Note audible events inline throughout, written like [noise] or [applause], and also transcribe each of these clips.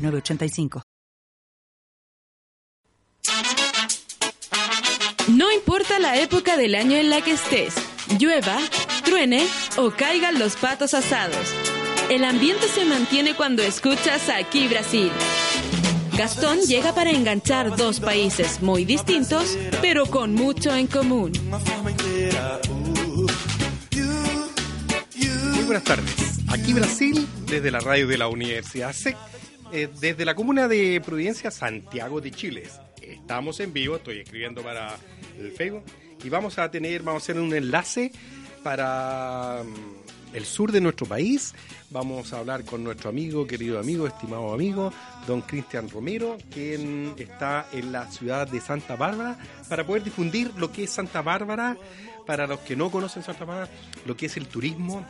906985. No importa la época del año en la que estés, llueva, truene o caigan los patos asados. El ambiente se mantiene cuando escuchas aquí Brasil. Gastón llega para enganchar dos países muy distintos, pero con mucho en común. Muy buenas tardes. Aquí Brasil, desde la radio de la Universidad SEC, eh, desde la comuna de Providencia, Santiago de Chile. Estamos en vivo, estoy escribiendo para el Facebook y vamos a tener, vamos a hacer un enlace para mm, el sur de nuestro país. Vamos a hablar con nuestro amigo, querido amigo, estimado amigo, don Cristian Romero, quien está en la ciudad de Santa Bárbara, para poder difundir lo que es Santa Bárbara, para los que no conocen Santa Bárbara, lo que es el turismo,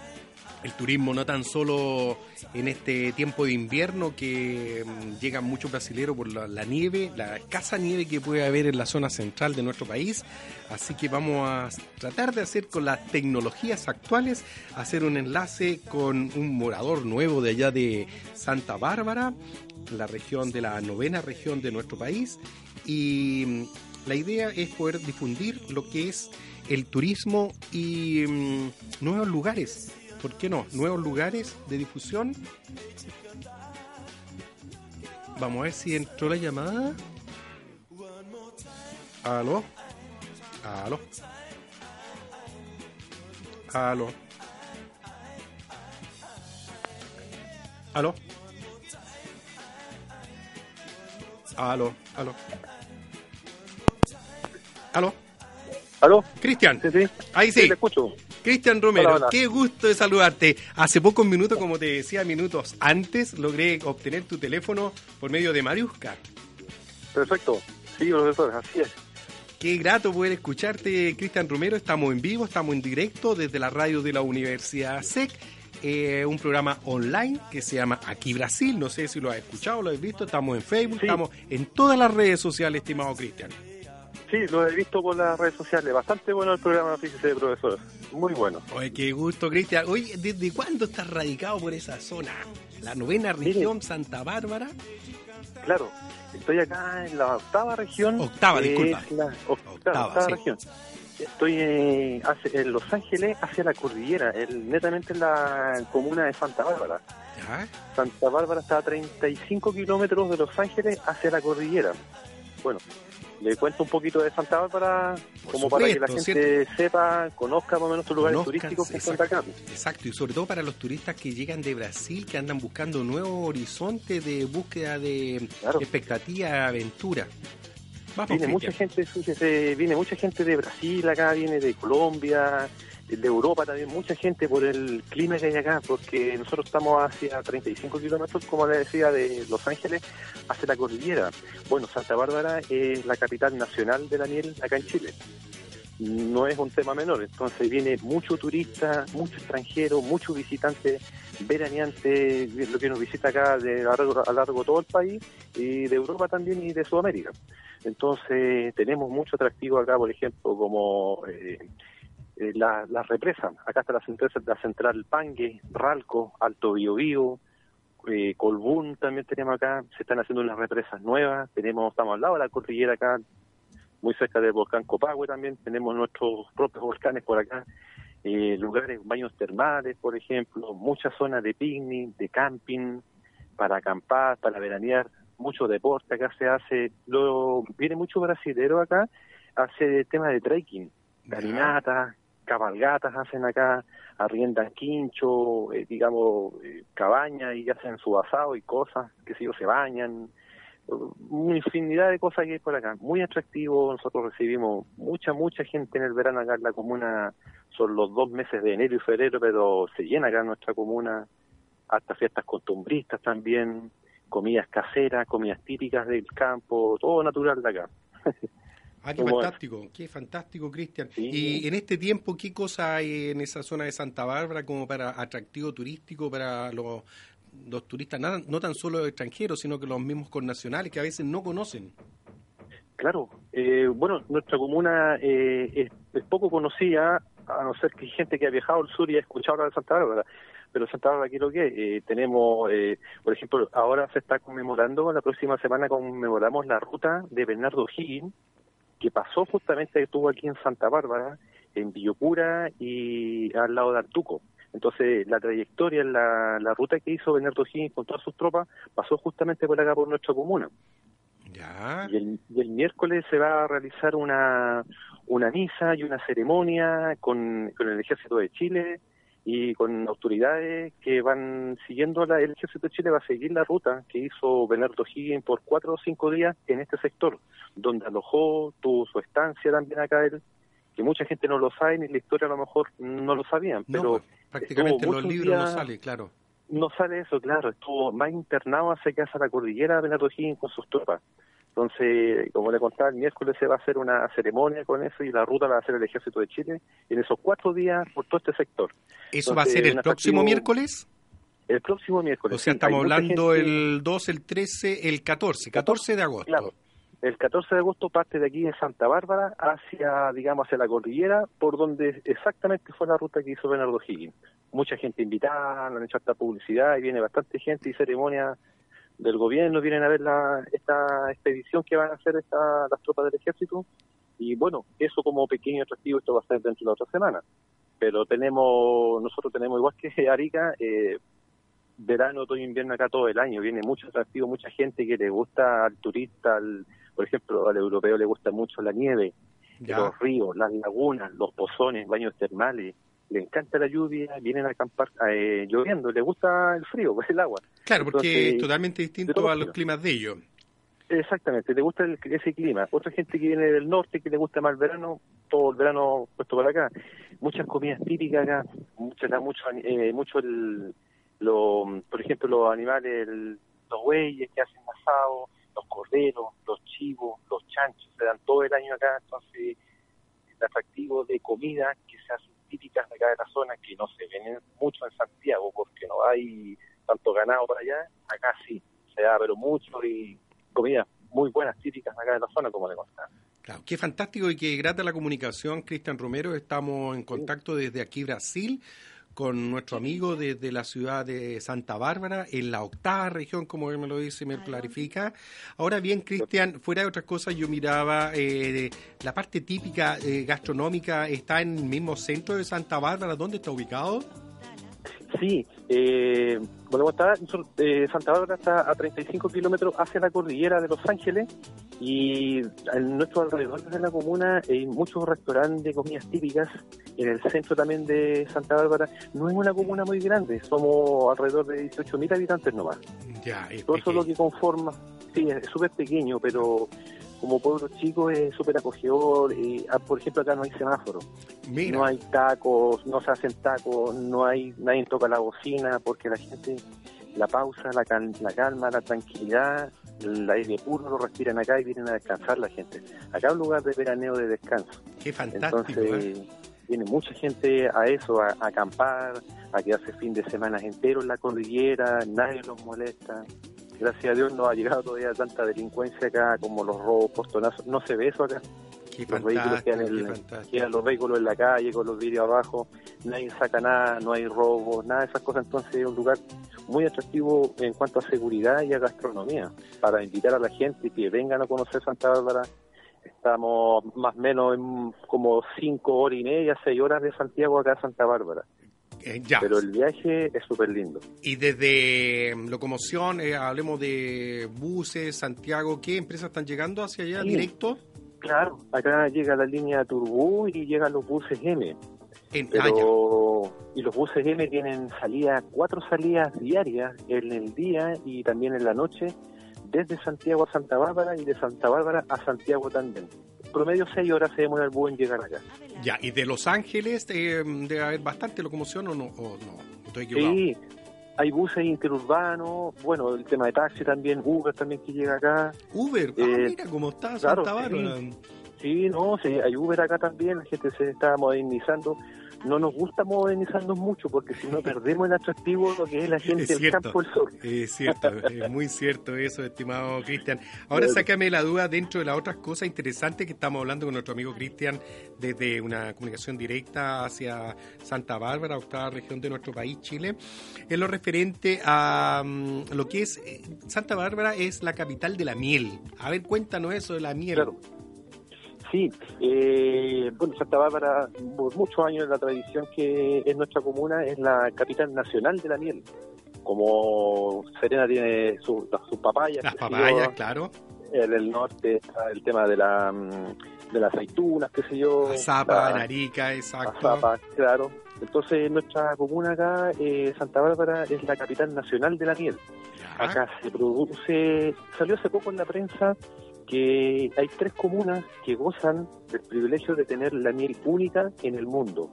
el turismo no tan solo en este tiempo de invierno que mm, llegan muchos brasileños por la, nieve, la escasa nieve que puede haber en la zona central de nuestro país. Así que vamos a tratar de hacer con las tecnologías actuales, hacer un enlace con un morador nuevo de allá de Santa Bárbara, la región de la novena región de nuestro país. Y mm, la idea es poder difundir lo que es el turismo y mmm, nuevos lugares ¿por qué no? Nuevos lugares de difusión. Vamos a ver si entró la llamada. Aló. Aló. Aló. Aló. Aló. Aló. Aló. ¿Aló? Cristian. Sí, sí. Ahí sí. sí te escucho. Cristian Romero, Hola, hola. qué gusto de saludarte. Hace pocos minutos, como te decía, minutos antes, logré obtener tu teléfono por medio de Mariusca. Perfecto. Sí, profesor, así es. Qué grato poder escucharte, Cristian Romero. Estamos en vivo, estamos en directo desde la radio de la Universidad SEC. Eh, un programa online que se llama Aquí Brasil. No sé si lo has escuchado, lo has visto. Estamos en Facebook, Sí. estamos en todas las redes sociales, estimado Cristian. Sí, lo he visto por las redes sociales. Bastante bueno el programa, fíjese, profesor. Muy bueno. Oye, qué gusto, Cristian. Oye, ¿desde cuándo estás radicado por esa zona? La novena Mire. región, Santa Bárbara. Claro, estoy acá en la octava región. Octava, disculpa. la octava, Octava, octava sí. región. Estoy en Los Ángeles, hacia la cordillera, el- netamente en la comuna de Santa Bárbara. Santa Bárbara está a 35 kilómetros de Los Ángeles hacia la cordillera. Bueno, le cuento un poquito de Santa Bárbara, como para que la gente sepa, conozca más o menos los lugares Conozcan, turísticos que están exacto. acá. Exacto, y sobre todo para los turistas que llegan de Brasil, que andan buscando nuevos horizontes de búsqueda de Claro. expectativa, aventura. Vamos, Viene mucha gente, fíjese, viene mucha gente de Brasil acá, viene de Colombia, de Europa también, mucha gente por el clima que hay acá, porque nosotros estamos hacia 35 kilómetros, como le decía, de Los Ángeles hacia la cordillera. Bueno, Santa Bárbara es la capital nacional de la miel acá en Chile. No es un tema menor, entonces viene mucho turista, mucho extranjero, mucho visitante veraneante, lo que nos visita acá de a largo, a largo todo el país, y de Europa también y de Sudamérica. Entonces tenemos mucho atractivo acá, por ejemplo, como eh, eh, la- las represas. Acá está la central, la central Pangue, Ralco, Alto Biobío, eh, Colbún también tenemos acá. Se están haciendo unas represas nuevas. Tenemos, estamos al lado de la cordillera acá, muy cerca del volcán Copahue también. Tenemos nuestros propios volcanes por acá. Eh, lugares, baños termales, por ejemplo, muchas zonas de picnic, de camping, para acampar, para veranear, mucho deporte acá se hace. Luego viene mucho brasilero acá, hace tema de trekking, caminatas, cabalgatas hacen acá, arriendan quincho, eh, digamos, eh, cabañas y hacen su asado y cosas, que si yo, se bañan, una infinidad de cosas que hay por acá. Muy atractivo, nosotros recibimos mucha, mucha gente en el verano acá en la comuna, son los dos meses de enero y febrero, pero se llena acá nuestra comuna, hasta fiestas costumbristas también, comidas caseras, comidas típicas del campo, todo natural de acá. [laughs] Ah, qué fantástico, qué fantástico, Cristian. Y en este tiempo, ¿qué cosa hay en esa zona de Santa Bárbara como para atractivo turístico para los, los turistas, no tan solo extranjeros, sino que los mismos connacionales que a veces no conocen? Claro, eh, bueno, nuestra comuna eh, es, poco conocida, a no ser que hay gente que ha viajado al sur y ha escuchado hablar de Santa Bárbara. Pero Santa Bárbara, aquí lo que eh, tenemos, eh, por ejemplo, ahora se está conmemorando, la próxima semana conmemoramos la ruta de Bernardo Higgins, que pasó justamente, estuvo aquí en Santa Bárbara, en Villocura y al lado de Artuco. Entonces, la trayectoria, la, la ruta que hizo Bernardo Higgins con todas sus tropas, pasó justamente por acá, por nuestra comuna. Ya. Y, el, y el miércoles se va a realizar una, una misa y una ceremonia con, con el Ejército de Chile, y con autoridades que van siguiendo la, el Ejército de Chile va a seguir la ruta que hizo Bernardo Higgins por cuatro o cinco días en este sector, donde alojó, tuvo su estancia también acá él, que mucha gente no lo sabe ni la historia a lo mejor no lo sabían, pero pues, prácticamente en los libros no sale, claro. No sale eso, claro, estuvo más internado hacia casa la cordillera Bernardo Higgins con sus tropas. Entonces, como le contaba, el miércoles se va a hacer una ceremonia con eso y la ruta la va a hacer el Ejército de Chile en esos cuatro días por todo este sector. ¿Eso va a ser el próximo miércoles? El próximo miércoles. O sea, estamos hablando el 2, el 13, el 14, 14 de agosto. Claro. El 14 de agosto parte de aquí de Santa Bárbara hacia, digamos, hacia la cordillera, por donde exactamente fue la ruta que hizo Bernardo Higgins. Mucha gente invitada, han hecho hasta publicidad y viene bastante gente y ceremonia del gobierno vienen a ver la, esta expedición que van a hacer esta, las tropas del ejército. Y bueno, eso como pequeño atractivo esto va a ser dentro de la otra semana. Pero tenemos, nosotros tenemos igual que [laughs] Arica, eh, verano, otoño, invierno acá todo el año, viene mucho atractivo, mucha gente que le gusta al turista, al, por ejemplo, al europeo le gusta mucho la nieve, los ríos, las lagunas, los pozones, baños termales, le encanta la lluvia, vienen a acampar eh, lloviendo, le gusta el frío, pues [laughs] el agua. Claro, porque es totalmente distinto a los climas de ellos. Exactamente, le gusta ese clima. Otra gente que viene del norte, que le gusta más el verano, todo el verano puesto para acá. Muchas comidas típicas acá, muchas, mucho, eh, mucho el, lo, por ejemplo, los animales, los bueyes que hacen asado, los corderos, los chivos, los chanchos, se dan todo el año acá, entonces el atractivo de comida que se hace típicas de acá de la zona que no se ven mucho en Santiago porque no hay tanto ganado por allá, acá sí, se da pero mucho y comidas muy buenas típicas de acá de la zona como le contaba. Claro, qué fantástico y qué grata la comunicación, Cristian Romero. Estamos en contacto desde aquí, Brasil, con nuestro amigo desde la ciudad de Santa Bárbara, en la octava región, como él me lo dice, me clarifica. Ahora bien, Cristian, fuera de otras cosas, yo miraba eh, la parte típica eh, gastronómica, está en el mismo centro de Santa Bárbara, ¿dónde está ubicado? Sí, eh, bueno, está, eh, Santa Bárbara está a 35 kilómetros hacia la cordillera de Los Ángeles y en nuestros alrededores de la comuna hay muchos restaurantes de comidas típicas. En el centro también de Santa Bárbara no es una comuna muy grande, somos alrededor de 18.000 habitantes nomás. Ya, es Todo eso es lo que conforma, sí, es súper pequeño, pero como pueblo chico es súper acogedor. Y, ah, por ejemplo, acá no hay semáforo. No hay tacos, no se hacen tacos, no hay nadie toca la bocina porque la gente, la pausa, la, la calma, la tranquilidad, el aire puro lo respiran acá y vienen a descansar la gente. Acá es un lugar de veraneo de descanso. Qué fantástico. Entonces, ¿eh? viene mucha gente a eso, a, a, acampar, a quedarse fin de semana entero en la cordillera, nadie los molesta gracias a Dios no ha llegado todavía tanta delincuencia acá como los robos, postonazos, no se ve eso acá. los vehículos quedan, los vehículos en la calle con los vidrios abajo, nadie saca nada, no hay robos, nada de esas cosas, entonces es un lugar muy atractivo en cuanto a seguridad y a gastronomía, para invitar a la gente que vengan a conocer Santa Bárbara. Estamos más o menos en como cinco horas y media, seis horas de Santiago acá a Santa Bárbara. Eh, Pero el viaje es súper lindo. Y desde mm, locomoción, eh, hablemos de buses, Santiago, ¿qué empresas están llegando hacia allá directo? Claro, acá llega la línea Turbú y llegan los buses M. En, Pero, y los buses M tienen salidas, cuatro salidas diarias en el día y también en la noche, desde Santiago a Santa Bárbara y de Santa Bárbara a Santiago también promedio seis horas se demora el buen llegar acá. Ya, ¿y de Los Ángeles eh, debe haber bastante locomoción o no? O no? ¿Estoy equivocado? Sí, hay buses interurbanos, bueno, el tema de taxi también, Uber también que llega acá. Uber, ah, Eh, mira cómo está claro, Santa Bárbara. Sí, no, sí, hay Uber acá también, la gente se está modernizando. No nos gusta modernizarnos mucho porque si no [laughs] perdemos el atractivo lo que es la gente Es del campo del sur. Es cierto, es muy cierto eso, estimado Cristian. Ahora sácame la duda dentro de las otras cosas interesantes que estamos hablando con nuestro amigo Cristian desde una comunicación directa hacia Santa Bárbara, octava región de nuestro país, Chile. En lo referente a mm, lo que es eh, Santa Bárbara es la capital de la miel. A ver, cuéntanos eso de la miel. Claro. Sí, eh, bueno, Santa Bárbara, por muchos años la tradición que es nuestra comuna, es la capital nacional de la miel. Como Serena tiene sus sus papayas, Las yo, papayas, claro. en el norte está el tema de la mm, de las aceitunas, qué sé yo. Zapa, Narica, exacto. Azapa, claro. Entonces, nuestra comuna acá, eh, Santa Bárbara, es la capital nacional de la miel. Acá se produce, salió hace poco en la prensa que hay tres comunas que gozan del privilegio de tener la miel única en el mundo.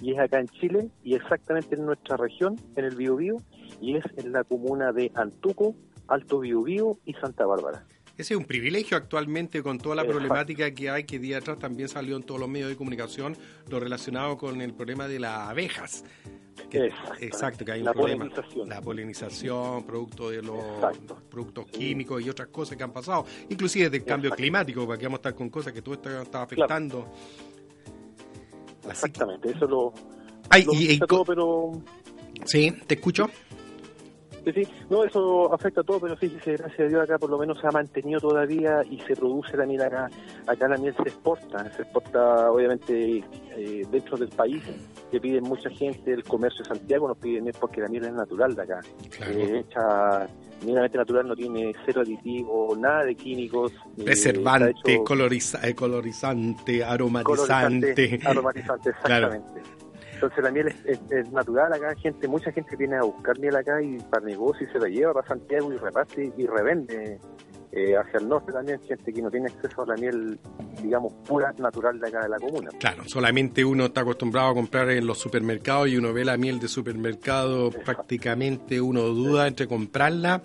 Y es acá en Chile y exactamente en nuestra región, en el Biobío, y es en la comuna de Antuco, Alto Biobío y Santa Bárbara. Ese es un privilegio actualmente con toda la Exacto. problemática que hay, que día atrás también salió en todos los medios de comunicación, lo relacionado con el problema de las abejas. Que- Exacto. que hay un La problema. polinización. La polinización, producto de los Exacto. productos químicos y otras cosas que han pasado, inclusive del cambio Exacto. climático, porque vamos a estar con cosas que tú estás, estás afectando. Exactamente, eso lo, Ay, lo y- y todo, pero sí, te escucho. Sí, sí, no, eso afecta a todo, pero fíjese, gracias a Dios acá por lo menos se ha mantenido todavía y se produce la miel acá. Acá la miel se exporta, se exporta obviamente eh, dentro del país, que piden mucha gente, el comercio de Santiago nos pide miel porque la miel es natural de acá. Claro. Eh, hecha meramente natural, no tiene cero aditivos, nada de químicos. eh, Preservante, coloriza- eh, colorizante, colorizante, aromatizante. aromatizante, [laughs] Claro. Entonces la miel es, es- es natural acá, gente, mucha gente viene a buscar miel acá y para negocio y se la lleva para Santiago y reparte y revende eh, hacia el norte también, gente que no tiene acceso a la miel, digamos, pura, natural de acá de la comuna. Claro, solamente uno está acostumbrado a comprar en los supermercados y uno ve la miel de supermercado, prácticamente uno duda entre comprarla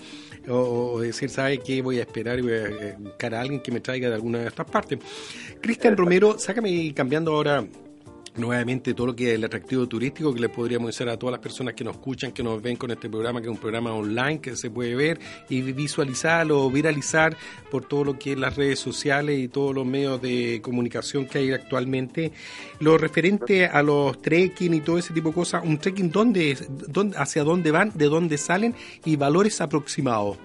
o, o decir, ¿sabe qué? Voy a esperar y voy a eh, buscar a alguien que me traiga de alguna de estas partes. Cristian Romero, sácame cambiando ahora nuevamente todo lo que es el atractivo turístico que le podríamos decir a todas las personas que nos escuchan, que nos ven con este programa, que es un programa online que se puede ver y visualizarlo o viralizar por todo lo que es las redes sociales y todos los medios de comunicación que hay actualmente. Lo referente a los trekking y todo ese tipo de cosas, un trekking, ¿dónde, dónde, hacia dónde van, de dónde salen y valores aproximados?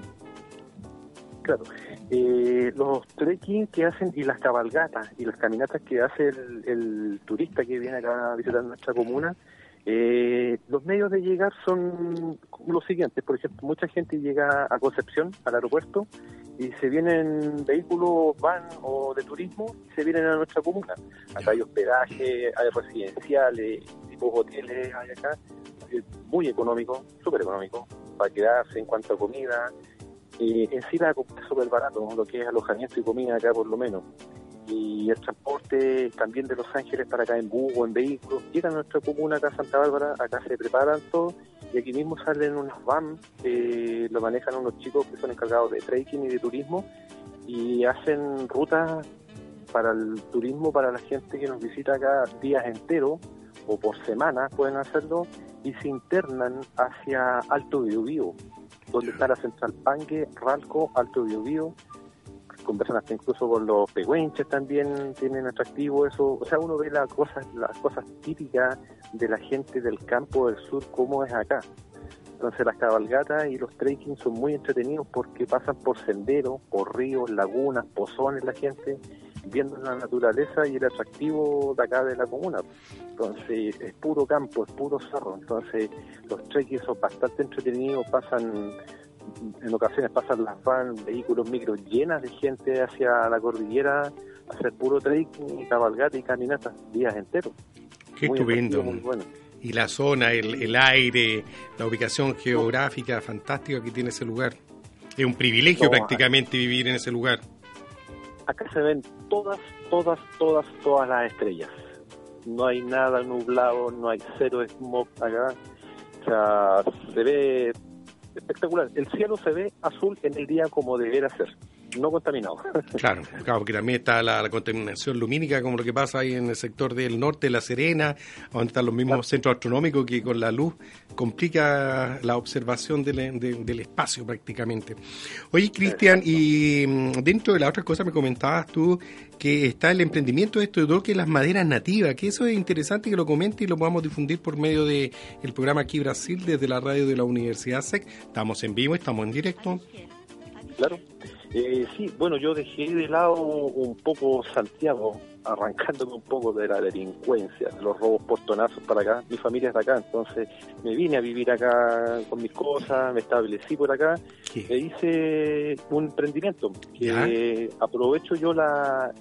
Claro. Eh, los trekking que hacen y las cabalgatas y las caminatas que hace el, el turista que viene acá a visitar nuestra comuna, eh, los medios de llegar son los siguientes. Por ejemplo, mucha gente llega a Concepción, al aeropuerto, y se vienen vehículos van o de turismo y se vienen a nuestra comuna. Acá hay hospedaje, hay residenciales, tipos hoteles, hay acá, muy económico, súper económico, para quedarse en cuanto a comida, eh, en sí la comida es súper barato, lo que es alojamiento y comida acá por lo menos. Y el transporte también de Los Ángeles para acá en bus o en vehículos. Llegan a nuestra comuna acá a Santa Bárbara, acá se preparan todo y aquí mismo salen unas van, eh, lo manejan unos chicos que son encargados de trekking y de turismo y hacen rutas para el turismo para la gente que nos visita acá días enteros o por semana pueden hacerlo y se internan hacia Alto Biobío donde está la Central Pangue, Ralco, Alto Biobío, conversan hasta incluso con los pehuenches también, tienen atractivo eso, o sea, uno ve las cosas, las cosas típicas de la gente del campo del sur, cómo es acá. Entonces las cabalgatas y los trekking son muy entretenidos porque pasan por senderos, por ríos, lagunas, pozones la gente, viendo la naturaleza y el atractivo de acá de la comuna. Entonces es puro campo, es puro cerro. Entonces los trekking son bastante entretenidos, pasan, en ocasiones pasan las van, vehículos micros llenas de gente hacia la cordillera, hacer puro trekking, cabalgata y caminata días enteros. Qué Muy estupendo. atractivo, Muy bueno. Y la zona, el, el aire, la ubicación geográfica fantástica que tiene ese lugar. Es un privilegio No, prácticamente vivir en ese lugar. Acá se ven todas, todas, todas, todas las estrellas. No hay nada nublado, no hay cero smog acá. sea, se ve espectacular. El cielo se ve azul en el día como debería ser no contaminado. [laughs] Claro, claro, porque también está la, contaminación lumínica, como lo que pasa ahí en el sector del norte de La Serena, donde están los mismos centros astronómicos que con la luz complica la observación del, del espacio prácticamente. Oye, Cristian, y mm, dentro de las otras cosas me comentabas tú que está el emprendimiento de esto de todo que las maderas nativas, que eso es interesante que lo comente y lo podamos difundir por medio del el programa aquí Brasil desde la radio de la Universidad SEC. Estamos en vivo, estamos en directo. Claro. Eh, sí, bueno, yo dejé de lado un poco Santiago, arrancándome un poco de la delincuencia, de los robos portonazos para acá. Mi familia es de acá, entonces me vine a vivir acá con mis cosas, me establecí por acá, e hice un emprendimiento que aprovecho yo la,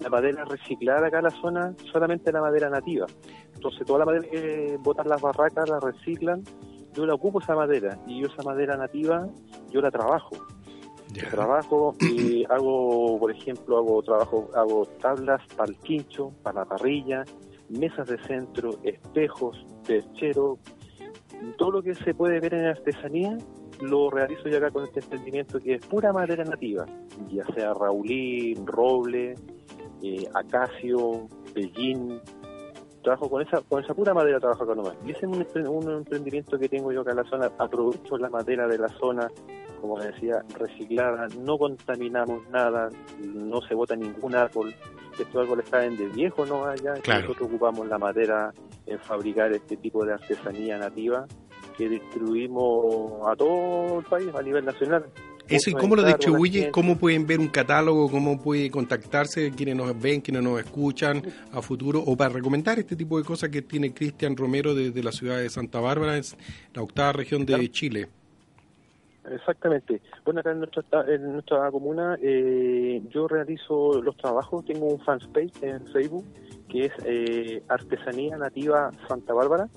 la madera reciclada acá en la zona, solamente la madera nativa. Entonces toda la madera que botan las barracas la reciclan, yo la ocupo esa madera y yo esa madera nativa yo la trabajo Trabajo y [clears throat] hago, por ejemplo, hago trabajo, hago tablas para el quincho, para la parrilla, mesas de centro, espejos, perchero, todo lo que se puede ver en artesanía lo realizo ya acá con este emprendimiento que es pura madera nativa, ya sea raulín, roble, eh, acacio, pellín, trabajo con esa con esa pura madera trabajo acá nomás. Y ese es un, emprendimiento que tengo yo acá en la zona, aprovecho la madera de la zona como decía, reciclada, no contaminamos nada, no se bota ningún árbol, estos árboles caen de viejo no allá, nosotros ocupamos la madera en fabricar este tipo de artesanía nativa que distribuimos a todo el país a nivel nacional. Eso, ¿y cómo lo distribuye? ¿Cómo pueden ver un catálogo? ¿Cómo puede contactarse quienes nos ven, quienes nos escuchan a futuro? O para recomendar este tipo de cosas que tiene Cristian Romero desde la ciudad de Santa Bárbara, es la octava región de Chile. Exactamente. Bueno, acá en nuestra, en nuestra comuna eh, yo realizo los trabajos, tengo un fanpage en Facebook que es eh, Artesanía Nativa Santa Bárbara,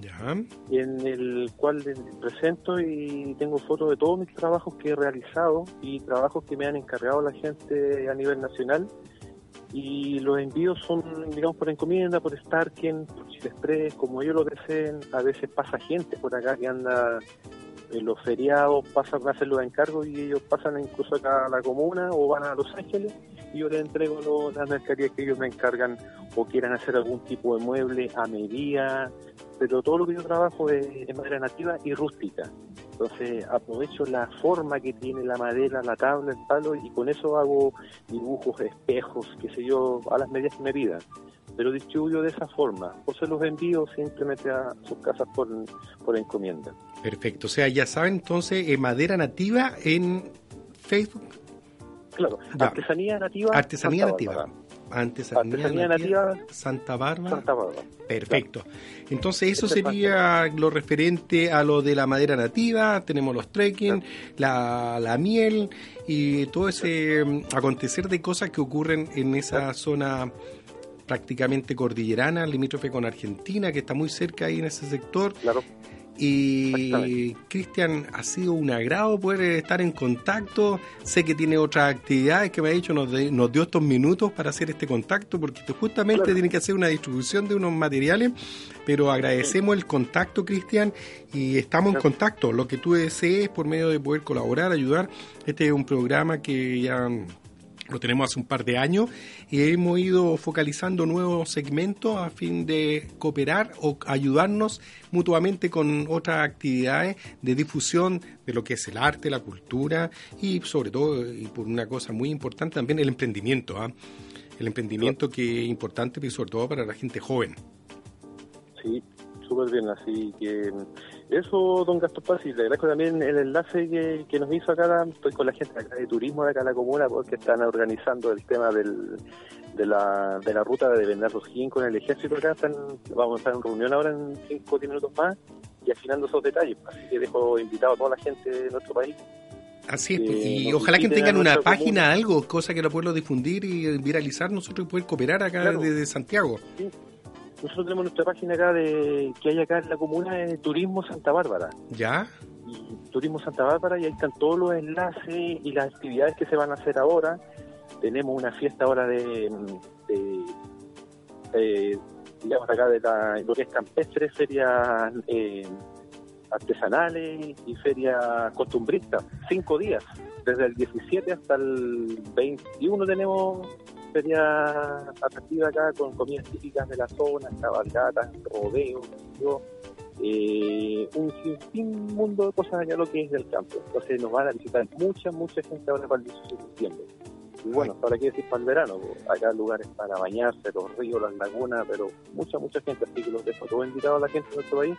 ya. en el cual presento y tengo fotos de todos mis trabajos que he realizado y trabajos que me han encargado la gente a nivel nacional y los envíos son, digamos, por encomienda, por Starken, por Chile Express, como ellos lo deseen. A veces pasa gente por acá que anda en los feriados pasan a hacer los encargos y ellos pasan incluso acá a la comuna o van a Los Ángeles y yo les entrego las mercaderías que ellos me encargan o quieran hacer algún tipo de mueble a medida, pero todo lo que yo trabajo es de madera nativa y rústica. Entonces aprovecho la forma que tiene la madera, la tabla, el palo y con eso hago dibujos, espejos, qué sé yo, a las medidas que me pidan pero distribuyo de esa forma, o se los envío simplemente a sus casas por, por encomienda. Perfecto, o sea, ya saben entonces, eh, madera nativa en Facebook. Claro, artesanía nativa. Artesanía nativa. Artesanía, nativa, Santa Bárbara. Santa Bárbara. Perfecto. Entonces eso sería lo referente a lo de la madera nativa, tenemos los trekking, la, la, miel y todo ese mm, acontecer de cosas que ocurren en esa zona prácticamente cordillerana, limítrofe con Argentina, que está muy cerca ahí en ese sector. Claro. Y Cristian, ha sido un agrado poder estar en contacto. Sé que tiene otras actividades que me ha dicho, nos, nos dio estos minutos para hacer este contacto, porque justamente tiene que hacer una distribución de unos materiales. Pero agradecemos el contacto, Cristian, y estamos en contacto. Lo que tú desees por medio de poder colaborar, ayudar. Este es un programa que ya lo tenemos hace un par de años y hemos ido focalizando nuevos segmentos a fin de cooperar o ayudarnos mutuamente con otras actividades de difusión de lo que es el arte, la cultura y sobre todo, y por una cosa muy importante también, el emprendimiento. ¿ah? El emprendimiento que es importante, pero sobre todo para la gente joven. Sí, súper bien, así que eso, don Gastón Paz, y le agradezco también el enlace que, nos hizo acá, estoy con la gente acá de turismo de acá en la comuna, porque están organizando el tema del, de, la, de la ruta de vender los con el ejército acá, están, vamos a estar en reunión ahora en 5 o 10 minutos más y afinando esos detalles, así que dejo invitado a toda la gente de nuestro país. Así es, y ojalá que tengan una página, algo, cosa que lo puedan difundir y viralizar nosotros y poder cooperar acá desde Santiago. Sí. Nosotros tenemos nuestra página acá de que hay acá en la comuna de Turismo Santa Bárbara. ¿Ya? Turismo Santa Bárbara y ahí están todos los enlaces y las actividades que se van a hacer ahora. Tenemos una fiesta ahora de, digamos acá de la, lo que es campestre, sería eh, artesanales y feria costumbrista, cinco días, desde el 17 hasta el 21 tenemos feria atractiva acá con comidas típicas de la zona, cabalgatas, rodeos, eh, un sin mundo de cosas allá lo que es del campo. Entonces nos van a visitar mucha, mucha gente ahora para el 18 de septiembre. Y bueno, ¿para qué decir para el verano? Acá lugares para bañarse, los ríos, las lagunas, pero mucha, mucha gente. Así que los dejo todo invitado a la gente de nuestro país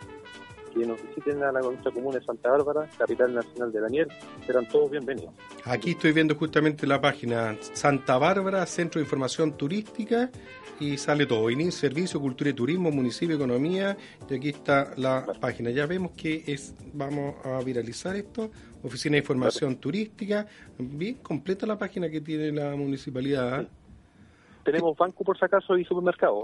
que nos visiten a la nuestra comuna de Santa Bárbara, capital nacional de Daniel. Serán todos bienvenidos. Aquí estoy viendo justamente la página Santa Bárbara, Centro de Información Turística, y sale todo, INIS, Servicio, Cultura y Turismo, Municipio, Economía, y aquí está la página. Ya vemos que es, vamos a viralizar esto, Oficina de Información Turística, bien completa la página que tiene la municipalidad. ¿ah? tenemos banco por si acaso y supermercado.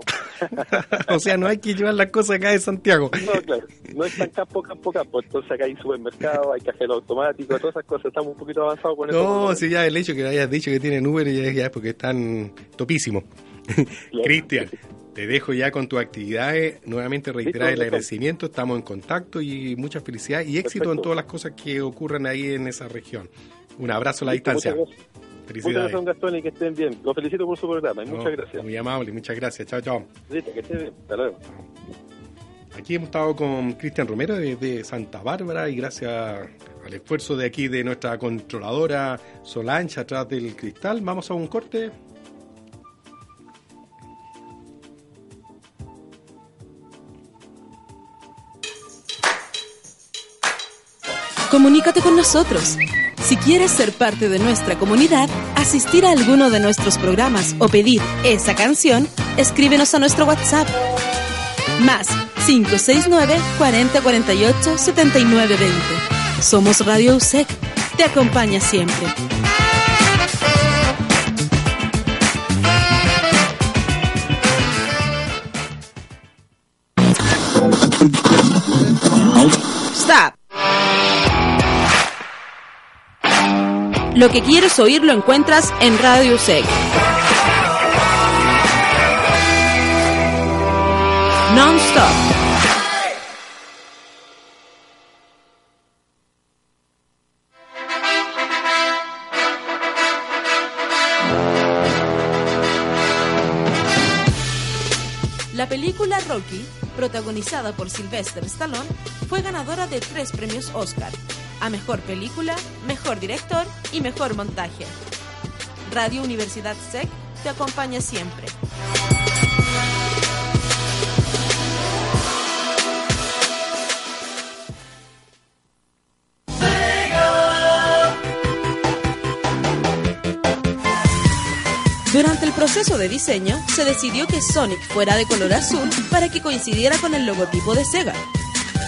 [laughs] o sea, no hay que llevar las cosas acá de Santiago. No, claro, no es tan campo, campo, campo. Entonces acá hay supermercado, hay cajero automático, todas esas cosas. Estamos un poquito avanzados con eso. No, si ya el hecho que hayas dicho que tienen Uber ya, es porque están topísimos. Cristian, te dejo ya con tus actividades. Nuevamente reiterar el agradecimiento. Estamos en contacto y mucha felicidad y éxito en todas las cosas que ocurran ahí en esa región. Un abrazo a la distancia. Muchas gracias, Gastón, y que estén bien. Los felicito por su programa. muchas gracias. Muy amable, muchas gracias. Chao, chao. que estén bien. Hasta luego. Aquí hemos estado con Cristian Romero desde Santa Bárbara y gracias al esfuerzo de aquí de nuestra controladora Solange atrás del cristal, vamos a un corte. Comunícate con nosotros si quieres ser parte de nuestra comunidad, asistir a alguno de nuestros programas o pedir esa canción, escríbenos a nuestro WhatsApp. Más 569 4048 7920. Somos Radio USEC. Te acompaña siempre. Stop. Lo que quieres oír lo encuentras en Radio Sec. Non-stop. La película Rocky, protagonizada por Sylvester Stallone, fue ganadora de tres premios Oscar, a Mejor Película, Mejor Director y Mejor Montaje. Radio Universidad SEC te acompaña siempre. Proceso de diseño, se decidió que Sonic fuera de color azul para que coincidiera con el logotipo de Sega.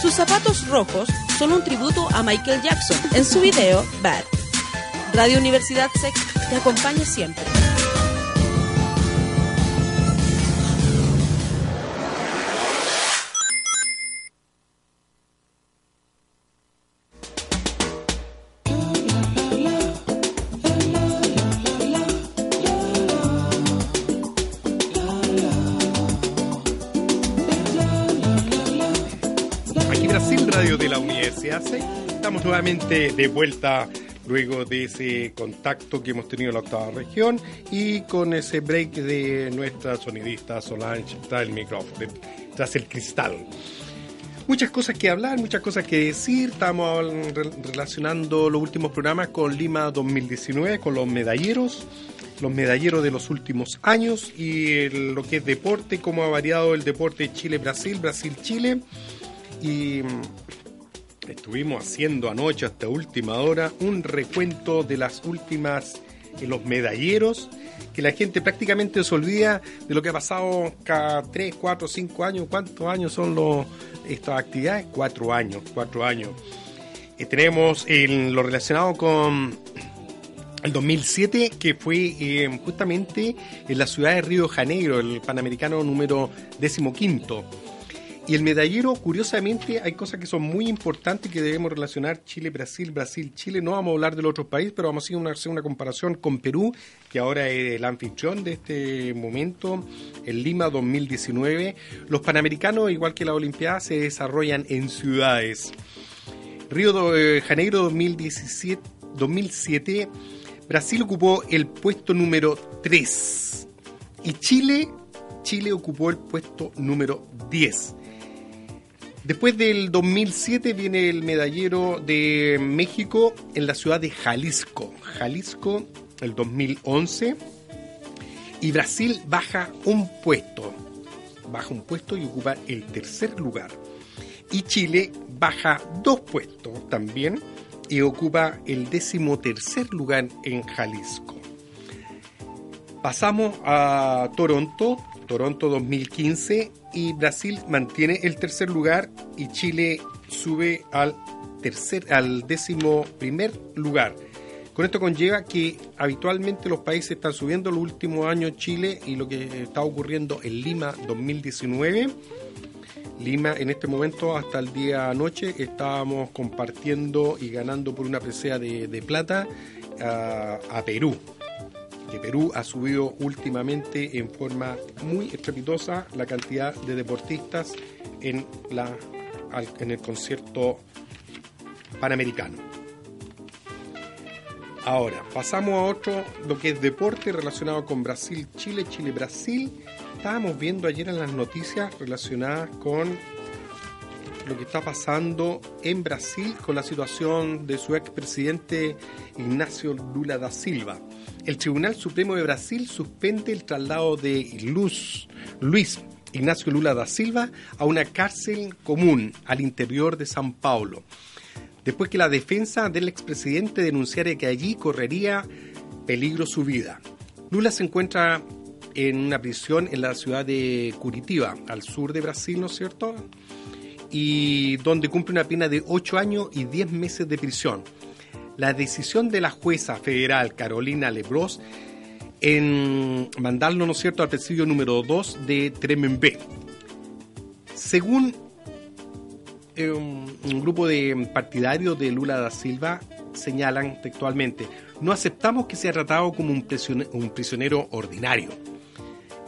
Sus zapatos rojos son un tributo a Michael Jackson en su video Bad. Radio Universidad SEC te acompaña siempre. Nuevamente de vuelta luego de ese contacto que hemos tenido en la octava región y con ese break de nuestra sonidista Solange tras el micrófono, tras el cristal. Muchas cosas que hablar, muchas cosas que decir. Estamos relacionando los últimos programas con Lima 2019, con los medalleros, los medalleros de los últimos años y lo que es deporte, cómo ha variado el deporte Chile-Brasil, Brasil-Chile. Y Estuvimos haciendo anoche hasta última hora un recuento de las últimas, los medalleros, que la gente prácticamente se olvida de lo que ha pasado cada 3, 4, 5 años. ¿Cuántos años son los, estas actividades? Cuatro años, cuatro años. Eh, tenemos en lo relacionado con el 2007, que fue eh, justamente en la ciudad de Río de Janeiro, el Panamericano número 15 y el medallero, curiosamente, hay cosas que son muy importantes que debemos relacionar Chile-Brasil, Brasil-Chile. No vamos a hablar del otro país, pero vamos a hacer una, comparación con Perú, que ahora es el anfitrión de este momento, en Lima 2019. Los Panamericanos, igual que la Olimpiada, se desarrollan en ciudades. Río de Janeiro 2017, 2007, Brasil ocupó el puesto número 3 y Chile, Chile ocupó el puesto número 10. Después del 2007 viene el medallero de México en la ciudad de Jalisco. Jalisco, el 2011. Y Brasil baja un puesto. Baja un puesto y ocupa el tercer lugar. Y Chile baja dos puestos también y ocupa el decimotercer lugar en Jalisco. Pasamos a Toronto, Toronto 2015 y Brasil mantiene el tercer lugar y Chile sube al tercer, al décimo primer lugar. Con esto conlleva que habitualmente los países están subiendo los últimos años Chile y lo que está ocurriendo en Lima 2019. Lima en este momento hasta el día anoche estábamos compartiendo y ganando por una presea de, plata a Perú que Perú ha subido últimamente en forma muy estrepitosa la cantidad de deportistas en, la, en el concierto panamericano. Ahora, pasamos a otro, lo que es deporte relacionado con Brasil, Chile, Chile, Brasil. Estábamos viendo ayer en las noticias relacionadas con lo que está pasando en Brasil con la situación de su expresidente Ignacio Lula da Silva el Tribunal Supremo de Brasil suspende el traslado de Luz, Luis Ignacio Lula da Silva a una cárcel común al interior de San Paulo, después que la defensa del expresidente denunciara que allí correría peligro su vida. Lula se encuentra en una prisión en la ciudad de Curitiba, al sur de Brasil, ¿no es cierto? Y donde cumple una pena de 8 años y 10 meses de prisión la decisión de la jueza federal Carolina Lebros en mandarlo, ¿no cierto?, al presidio número 2 de Tremembé. Según eh, un, grupo de partidarios de Lula da Silva, señalan textualmente, no aceptamos que sea tratado como un prisionero, un prisionero ordinario.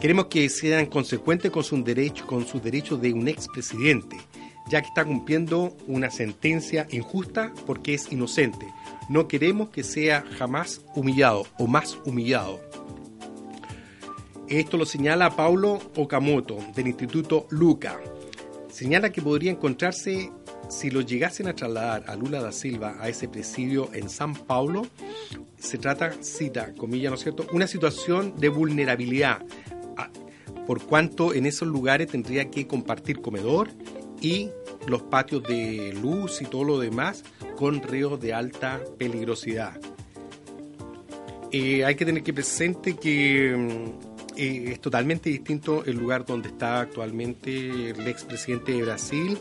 Queremos que sean consecuentes con, su derecho, con sus derechos de un expresidente, ya que está cumpliendo una sentencia injusta porque es inocente no queremos que sea jamás humillado o más humillado. Esto lo señala Paulo Okamoto del Instituto Luca. Señala que podría encontrarse, si lo llegasen a trasladar a Lula da Silva a ese presidio en San Paulo, se trata, cita, comilla, ¿no es cierto?, una situación de vulnerabilidad, por cuanto en esos lugares tendría que compartir comedor y los patios de luz y todo lo demás con ríos de alta peligrosidad. Eh, hay que tener que presente que mm, eh, es totalmente distinto el lugar donde está actualmente el expresidente de Brasil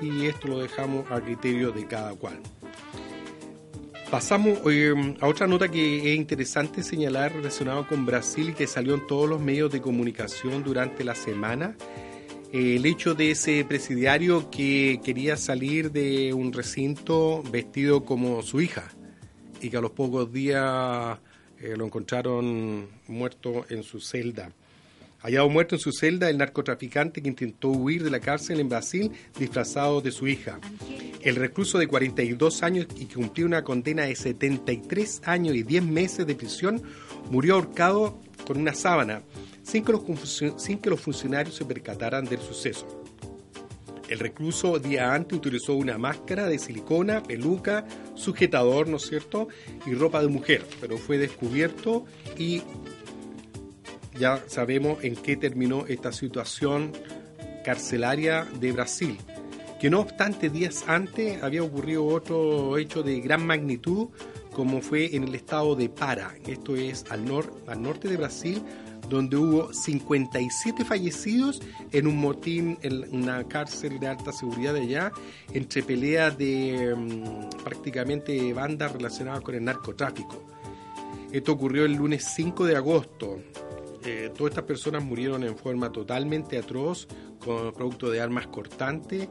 y esto lo dejamos a criterio de cada cual. Pasamos eh, a otra nota que es interesante señalar relacionado con Brasil y que salió en todos los medios de comunicación durante la semana el hecho de ese presidiario que quería salir de un recinto vestido como su hija y que a los pocos días eh, lo encontraron muerto en su celda. Hallado muerto en su celda el narcotraficante que intentó huir de la cárcel en Brasil disfrazado de su hija. El recluso de 42 años y que cumplió una condena de 73 años y 10 meses de prisión murió ahorcado con una sábana sin que, los, funcionarios se percataran del suceso. El recluso día antes utilizó una máscara de silicona, peluca, sujetador, ¿no es cierto? Y ropa de mujer, pero fue descubierto y ya sabemos en qué terminó esta situación carcelaria de Brasil. Que no obstante, días antes había ocurrido otro hecho de gran magnitud, como fue en el estado de Para, esto es al, al norte de Brasil, donde hubo 57 fallecidos en un motín en una cárcel de alta seguridad de allá, entre peleas de mm, prácticamente bandas relacionadas con el narcotráfico. Esto ocurrió el lunes 5 de agosto. Eh, todas estas personas murieron en forma totalmente atroz, con producto de armas cortantes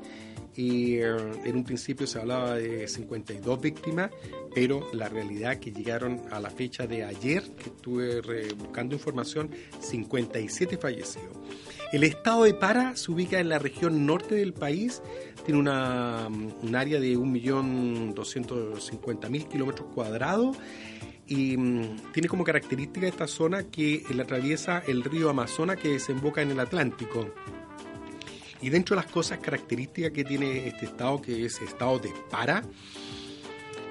y eh, en un principio se hablaba de 52 víctimas, pero la realidad que llegaron a la fecha de ayer, que estuve buscando información, 57 fallecidos. El estado de Para se ubica en la región norte del país, tiene una, un área de 1.250.000 kilómetros cuadrados y mm, tiene como característica esta zona que la atraviesa el río Amazonas que desemboca en el Atlántico. Y dentro de las cosas características que tiene este estado, que es estado de Para,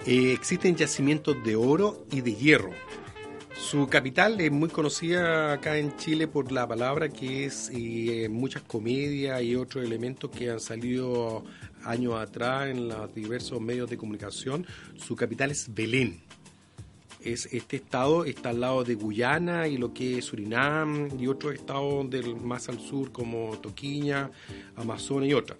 eh, existen yacimientos de oro y de hierro. Su capital es muy conocida acá en Chile por la palabra que es eh, muchas comedias y otros elementos que han salido años atrás en los diversos medios de comunicación. Su capital es Belén. Es, este estado está al lado de Guyana y lo que es Surinam y otros estados del más al sur como Toquiña, Amazonas y otras.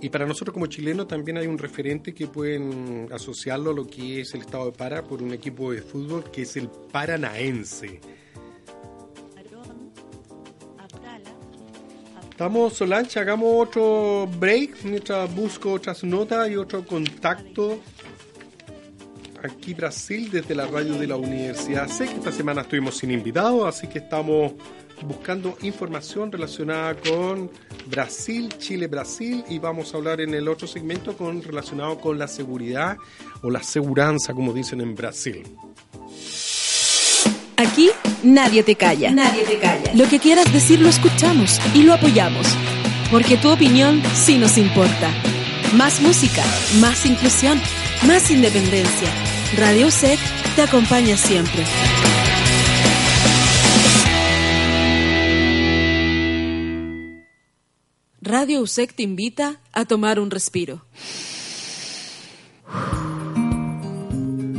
Y para nosotros como chilenos también hay un referente que pueden asociarlo a lo que es el estado de Para por un equipo de fútbol que es el Paranaense. Estamos, Solange, hagamos otro break mientras busco otras notas y otro contacto. Aquí Brasil, desde la radio de la Universidad. Sé que esta semana estuvimos sin invitados, así que estamos buscando información relacionada con Brasil, Chile, Brasil y vamos a hablar en el otro segmento con relacionado con la seguridad o la seguranza, como dicen en Brasil. Aquí nadie te calla. Nadie te calla. Lo que quieras decir lo escuchamos y lo apoyamos. Porque tu opinión sí nos importa. Más música, más inclusión, más independencia. Radio SEC te acompaña siempre. Radio USEC te invita a tomar un respiro.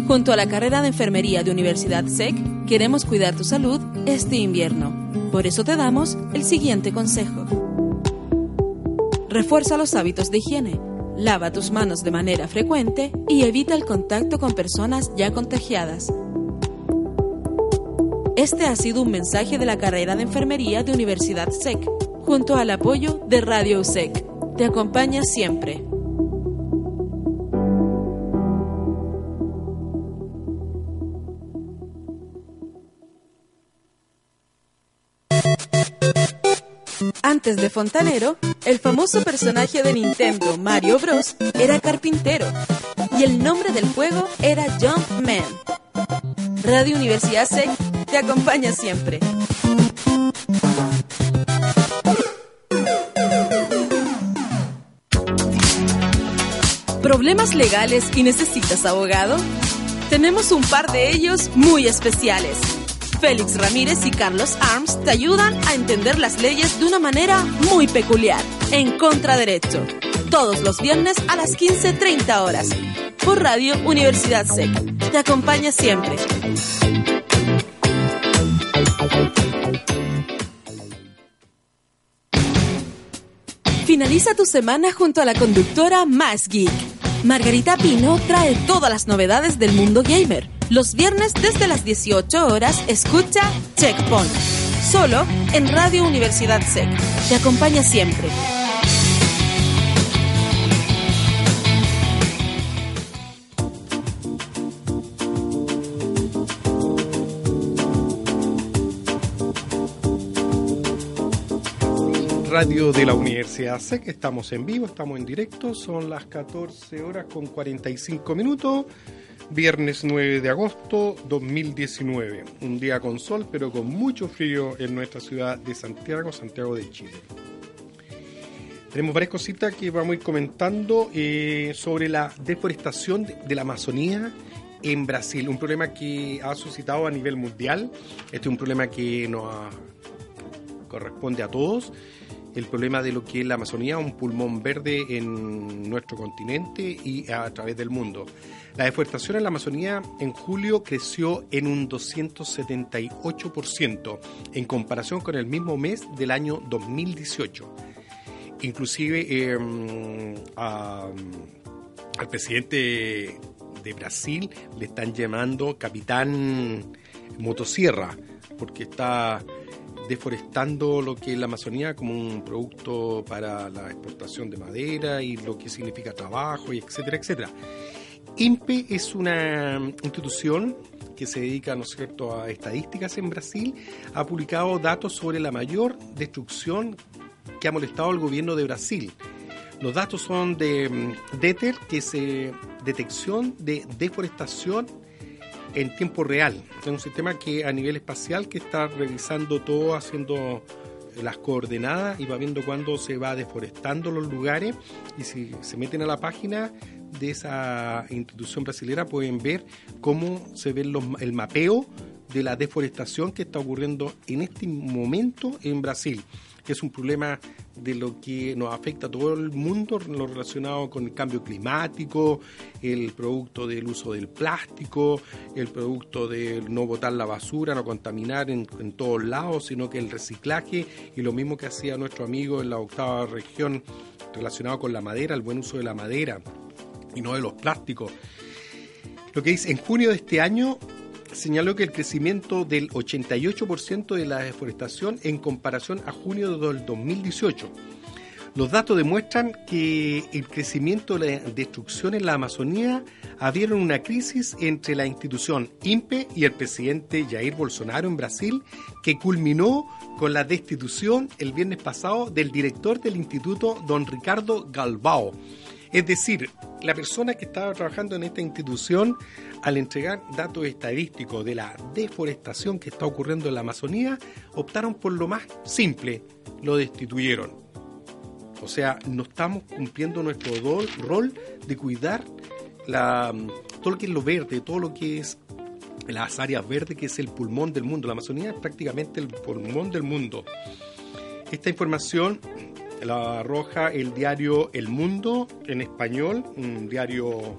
Junto a la carrera de enfermería de Universidad SEC, queremos cuidar tu salud este invierno. Por eso te damos el siguiente consejo. Refuerza los hábitos de higiene. Lava tus manos de manera frecuente y evita el contacto con personas ya contagiadas. Este ha sido un mensaje de la carrera de enfermería de Universidad SEC junto al apoyo de Radio USEC. Te acompaña siempre. Antes de fontanero, el famoso personaje de Nintendo, Mario Bros, era carpintero y el nombre del juego era Jumpman. Radio Universidad SEC te acompaña siempre. ¿Problemas legales y necesitas abogado? Tenemos un par de ellos muy especiales. Félix Ramírez y Carlos Arms te ayudan a entender las leyes de una manera muy peculiar. En Contraderecho. Todos los viernes a las 15.30 horas. Por Radio Universidad SEC. Te acompaña siempre. Finaliza tu semana junto a la conductora Más Geek. Margarita Pino trae todas las novedades del mundo gamer. Los viernes desde las 18 horas escucha Checkpoint. Solo en Radio Universidad SEC. Te acompaña siempre. radio de la Universidad que estamos en vivo, estamos en directo, son las 14 horas con 45 minutos, viernes 9 de agosto 2019, un día con sol pero con mucho frío en nuestra ciudad de Santiago, Santiago de Chile. Tenemos varias cositas que vamos a ir comentando eh, sobre la deforestación de la Amazonía en Brasil, un problema que ha suscitado a nivel mundial, este es un problema que nos corresponde a todos el problema de lo que es la Amazonía, un pulmón verde en nuestro continente y a través del mundo. La deforestación en la Amazonía en julio creció en un 278% en comparación con el mismo mes del año 2018. Inclusive em, al presidente de Brasil le están llamando capitán motosierra porque está deforestando lo que es la Amazonía como un producto para la exportación de madera y lo que significa trabajo y etcétera, etcétera. INPE es una institución que se dedica, ¿no cierto?, a estadísticas en Brasil, ha publicado datos sobre la mayor destrucción que ha molestado al gobierno de Brasil. Los datos son de mm, DETER, que es eh, detección de deforestación en tiempo real. Es un sistema que a nivel espacial que está revisando todo, haciendo las coordenadas y va viendo cuándo se va deforestando los lugares y si se meten a la página de esa institución brasilera pueden ver cómo se ve el mapeo de la deforestación que está ocurriendo en este momento en Brasil que es un problema de lo que nos afecta a todo el mundo, lo relacionado con el cambio climático, el producto del uso del plástico, el producto de no botar la basura, no contaminar en, todos lados, sino que el reciclaje y lo mismo que hacía nuestro amigo en la octava región relacionado con la madera, el buen uso de la madera y no de los plásticos. Lo que dice, en junio de este año señaló que el crecimiento del 88% de la deforestación en comparación a junio del 2018. Los datos demuestran que el crecimiento de la destrucción en la Amazonía abrieron una crisis entre la institución INPE y el presidente Jair Bolsonaro en Brasil, que culminó con la destitución el viernes pasado del director del instituto, don Ricardo Galbao. Es decir, la persona que estaba trabajando en esta institución al entregar datos estadísticos de la deforestación que está ocurriendo en la Amazonía, optaron por lo más simple, lo destituyeron. O sea, no estamos cumpliendo nuestro rol de cuidar la, todo lo que es lo verde, todo lo que es las áreas verdes, que es el pulmón del mundo. La Amazonía es prácticamente el pulmón del mundo. Esta información la arroja el diario El Mundo en español, un diario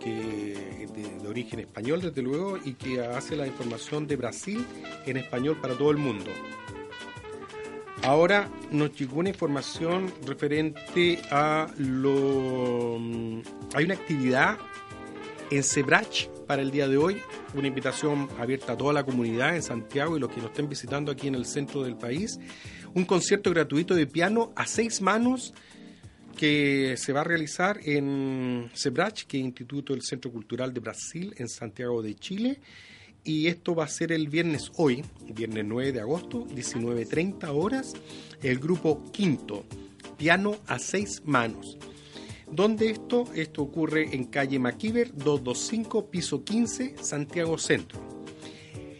que de, origen español desde luego y que hace la información de Brasil en español para todo el mundo. Ahora nos llegó una información referente a lo... Hay una actividad en Sebrach para el día de hoy, una invitación abierta a toda la comunidad en Santiago y los que nos estén visitando aquí en el centro del país, un concierto gratuito de piano a seis manos que se va a realizar en Sebrach, que es Instituto del Centro Cultural de Brasil, en Santiago de Chile. Y esto va a ser el viernes hoy, viernes 9 de agosto, 19.30 horas, el grupo Quinto, piano a seis manos. ¿Dónde esto? Esto ocurre en calle Maquiver, 225, piso 15, Santiago Centro.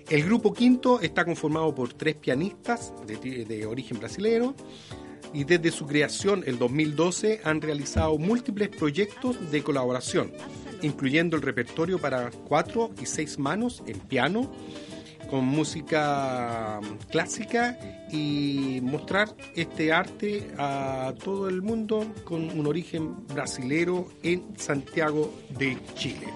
El grupo Quinto está conformado por tres pianistas de, de origen brasileño, y desde su creación el 2012 han realizado múltiples proyectos de colaboración, incluyendo el repertorio para cuatro y seis manos en piano, con música clásica y mostrar este arte a todo el mundo con un origen brasilero en Santiago de Chile.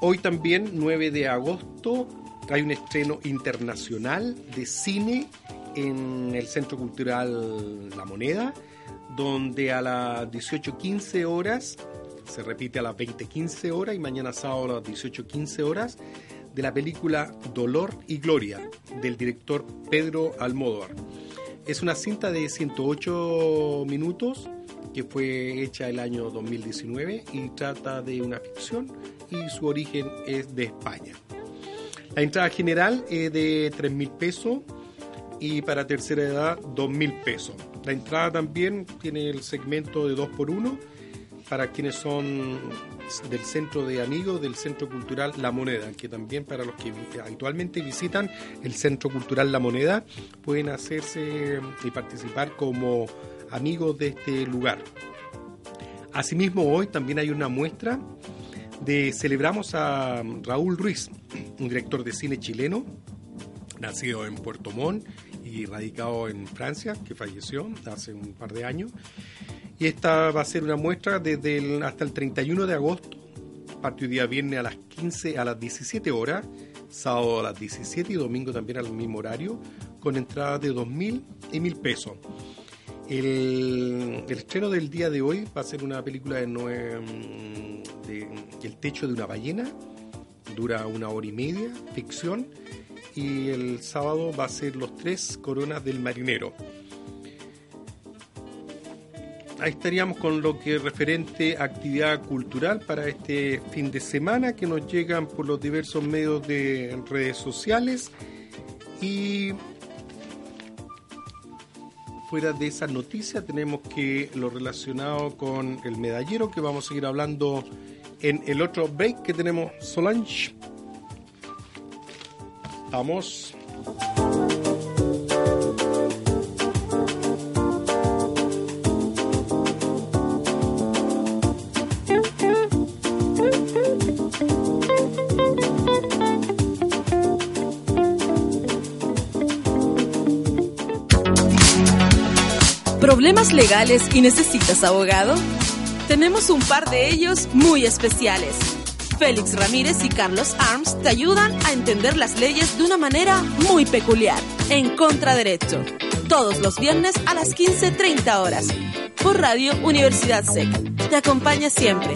Hoy también, 9 de agosto, hay un estreno internacional de cine en el Centro Cultural La Moneda, donde a las 18.15 horas, se repite a las 20.15 horas y mañana sábado a las 18.15 horas, de la película Dolor y Gloria, del director Pedro Almodóvar. Es una cinta de 108 minutos que fue hecha el año 2019 y trata de una ficción y su origen es de España. La entrada general es de 3 mil pesos y para tercera edad 2 mil pesos. La entrada también tiene el segmento de 2 por 1 para quienes son del centro de amigos del Centro Cultural La Moneda, que también para los que habitualmente visitan el Centro Cultural La Moneda pueden hacerse y participar como amigos de este lugar. Asimismo, hoy también hay una muestra de celebramos a Raúl Ruiz, un director de cine chileno, nacido en Puerto Montt y radicado en Francia, que falleció hace un par de años. Y esta va a ser una muestra desde hasta el 31 de agosto, parte día viernes a las 15 a las 17 horas, sábado a las 17 y domingo también al mismo horario, con entradas de 2.000 y 1.000 pesos. El, el, estreno del día de hoy va a ser una película de, de, El techo de una ballena, dura una hora y media, ficción, y el sábado va a ser Los tres coronas del marinero. Ahí estaríamos con lo que referente a actividad cultural para este fin de semana que nos llegan por los diversos medios de redes sociales y fuera de esa noticia tenemos que lo relacionado con el medallero que vamos a seguir hablando en el otro break que tenemos Solange. Vamos. ¿Problemas legales y necesitas abogado? Tenemos un par de ellos muy especiales. Félix Ramírez y Carlos Arms te ayudan a entender las leyes de una manera muy peculiar, en contraderecho. Todos los viernes a las 15.30 horas. Por Radio Universidad SEC. Te acompaña siempre.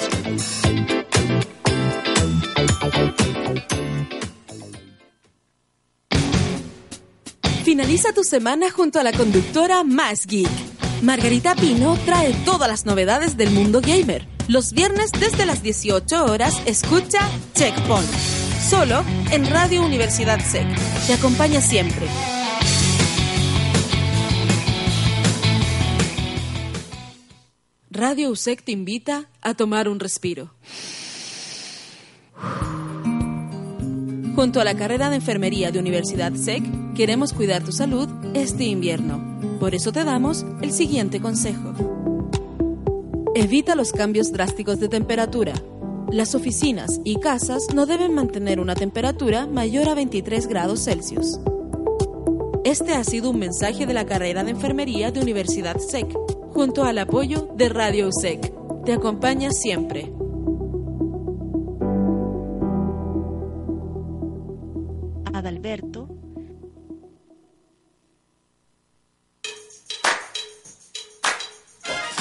Finaliza tu semana junto a la conductora Más Geek Margarita Pino trae todas las novedades del mundo gamer. Los viernes desde las 18 horas escucha Checkpoint, solo en Radio Universidad SEC. Te acompaña siempre. Radio USEC te invita a tomar un respiro. Junto a la carrera de enfermería de Universidad SEC, queremos cuidar tu salud este invierno. Por eso te damos el siguiente consejo. Evita los cambios drásticos de temperatura. Las oficinas y casas no deben mantener una temperatura mayor a 23 grados Celsius. Este ha sido un mensaje de la carrera de enfermería de Universidad SEC, junto al apoyo de Radio USEC. Te acompaña siempre. Adalberto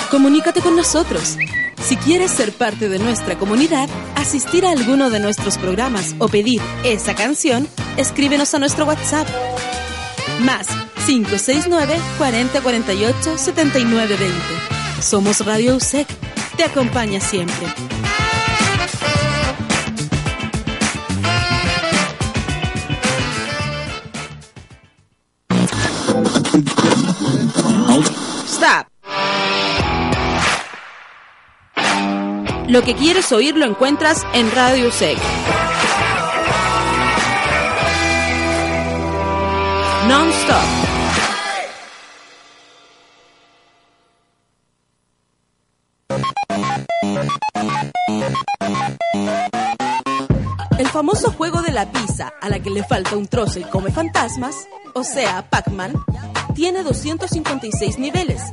Comunícate con nosotros. Si quieres ser parte de nuestra comunidad, asistir a alguno de nuestros programas o pedir esa canción, escríbenos a nuestro WhatsApp. Más 569 4048 7920. Somos Radio USEC. Te acompaña siempre. Lo que quieres oír lo encuentras en Radio Sec. Non-stop. Famoso juego de la pizza a la que le falta un trozo y come fantasmas, o sea, Pac-Man, tiene 256 niveles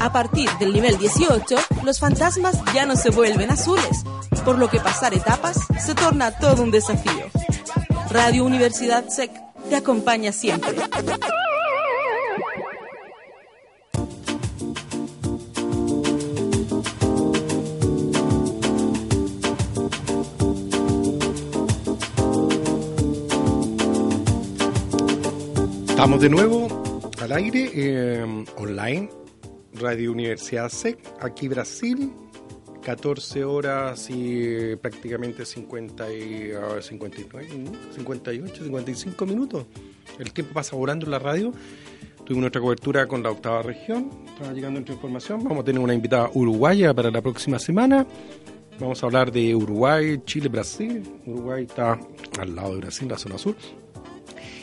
a partir del nivel 18, los fantasmas ya no se vuelven azules, por lo que pasar etapas se torna todo un desafío. Radio Universidad SEC te acompaña siempre. Estamos de nuevo al aire, eh, online, Radio Universidad SEC, aquí Brasil, 14 horas y prácticamente 50 y, 59, 58, 55 minutos. El tiempo pasa volando en la radio. Tuvimos nuestra cobertura con la octava región. Está llegando nuestra información. Vamos a tener una invitada uruguaya para la próxima semana. Vamos a hablar de Uruguay, Chile, Brasil. Uruguay está al lado de Brasil, la zona sur.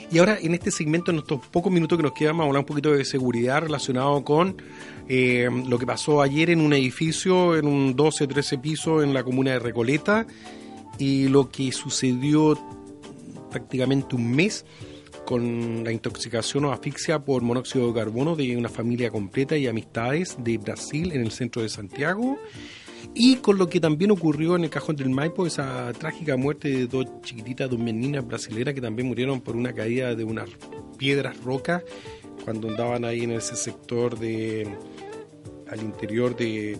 Y ahora, en este segmento, en estos pocos minutos que nos quedan, vamos a hablar un poquito de seguridad relacionado con eh, lo que pasó ayer en un edificio, en un 12-13 piso en la comuna de Recoleta, y lo que sucedió prácticamente un mes con la intoxicación o asfixia por monóxido de carbono de una familia completa y amistades de Brasil en el centro de Santiago y con lo que también ocurrió en el Cajón del Maipo, esa trágica muerte de dos chiquititas, dos meninas brasileras que también murieron por una caída de unas piedras rocas cuando andaban ahí en ese sector de al interior de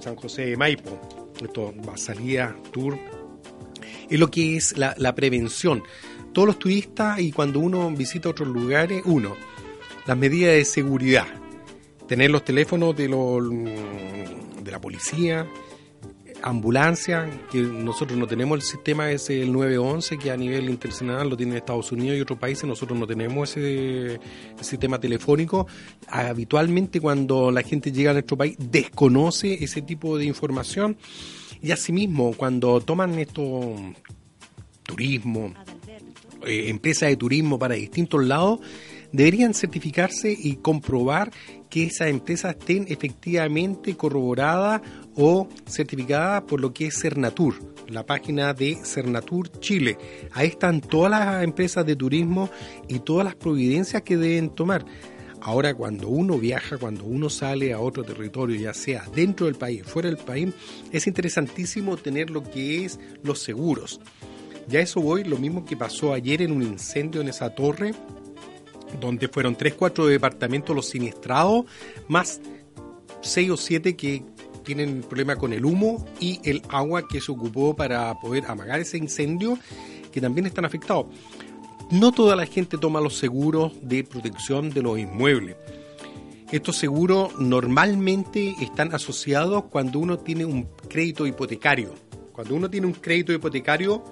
San José de Maipo, esto salía Tour, es lo que es la, la prevención. Todos los turistas y cuando uno visita otros lugares, uno, las medidas de seguridad, tener los teléfonos de los de la policía, ambulancia, que nosotros no tenemos el sistema ese, el 911, que a nivel internacional lo tienen Estados Unidos y otros países, nosotros no tenemos ese, sistema telefónico. Habitualmente cuando la gente llega a nuestro país desconoce ese tipo de información y asimismo cuando toman esto turismo, eh, empresas de turismo para distintos lados, deberían certificarse y comprobar que esas empresas estén efectivamente corroboradas o certificadas por lo que es Cernatur, la página de Cernatur Chile. Ahí están todas las empresas de turismo y todas las providencias que deben tomar. Ahora, cuando uno viaja, cuando uno sale a otro territorio, ya sea dentro del país, fuera del país, es interesantísimo tener lo que es los seguros. Ya eso voy, lo mismo que pasó ayer en un incendio en esa torre donde fueron 3, 4 departamentos los siniestrados, más 6 o 7 que tienen problema con el humo y el agua que se ocupó para poder amagar ese incendio, que también están afectados. No toda la gente toma los seguros de protección de los inmuebles. Estos seguros normalmente están asociados cuando uno tiene un crédito hipotecario. Cuando uno tiene un crédito hipotecario,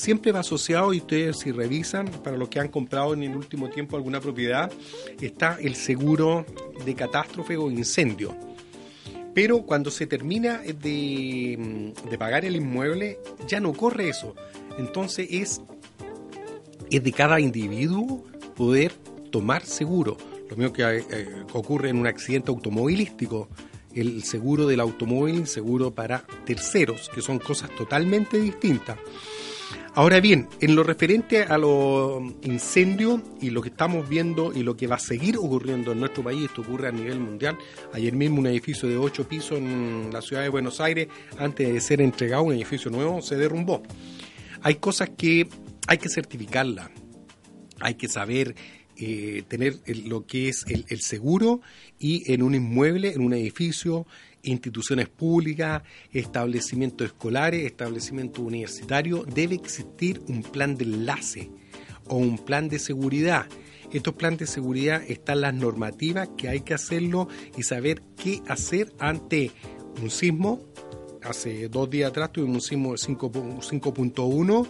siempre va asociado, y ustedes si revisan, para los que han comprado en el último tiempo alguna propiedad, está el seguro de catástrofe o incendio. Pero cuando se termina de, pagar el inmueble, ya no corre eso. Entonces es, es de cada individuo poder tomar seguro. Lo mismo que eh, ocurre en un accidente automovilístico el seguro del automóvil, seguro para terceros, que son cosas totalmente distintas. Ahora bien, en lo referente a los incendios y lo que estamos viendo y lo que va a seguir ocurriendo en nuestro país, esto ocurre a nivel mundial. Ayer mismo un edificio de ocho pisos en la ciudad de Buenos Aires, antes de ser entregado, un edificio nuevo, se derrumbó. Hay cosas que hay que certificarlas, hay que saber eh, tener lo que es el seguro y en un inmueble, en un edificio, instituciones públicas, establecimientos escolares, establecimientos universitarios, debe existir un plan de enlace o un plan de seguridad. Estos planes de seguridad están las normativas que hay que hacerlo y saber qué hacer ante un sismo. Hace dos días atrás tuvimos un sismo de 5.1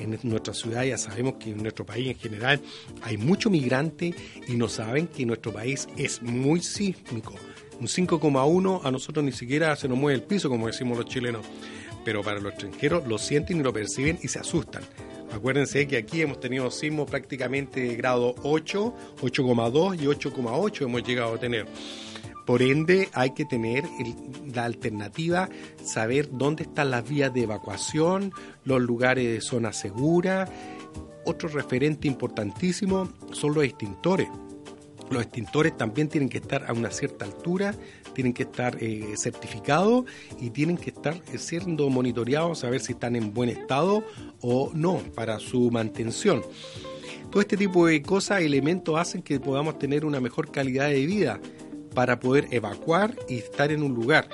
en nuestra ciudad ya sabemos que en nuestro país en general hay mucho migrante y no saben que nuestro país es muy sísmico un 5,1 a nosotros ni siquiera se nos mueve el piso, como decimos los chilenos. Pero para los extranjeros lo sienten y lo perciben y se asustan. Acuérdense que aquí hemos tenido sismos prácticamente de grado 8, 8,2 y 8,8 hemos llegado a tener. Por ende, hay que tener la alternativa, saber dónde están las vías de evacuación, los lugares de zona segura. Otro referente importantísimo son los extintores los extintores también tienen que estar a una cierta altura, tienen que estar eh, certificados y tienen que estar eh, siendo monitoreados a ver si están en buen estado o no para su mantención. Todo este tipo de cosas, elementos hacen que podamos tener una mejor calidad de vida para poder evacuar y estar en un lugar.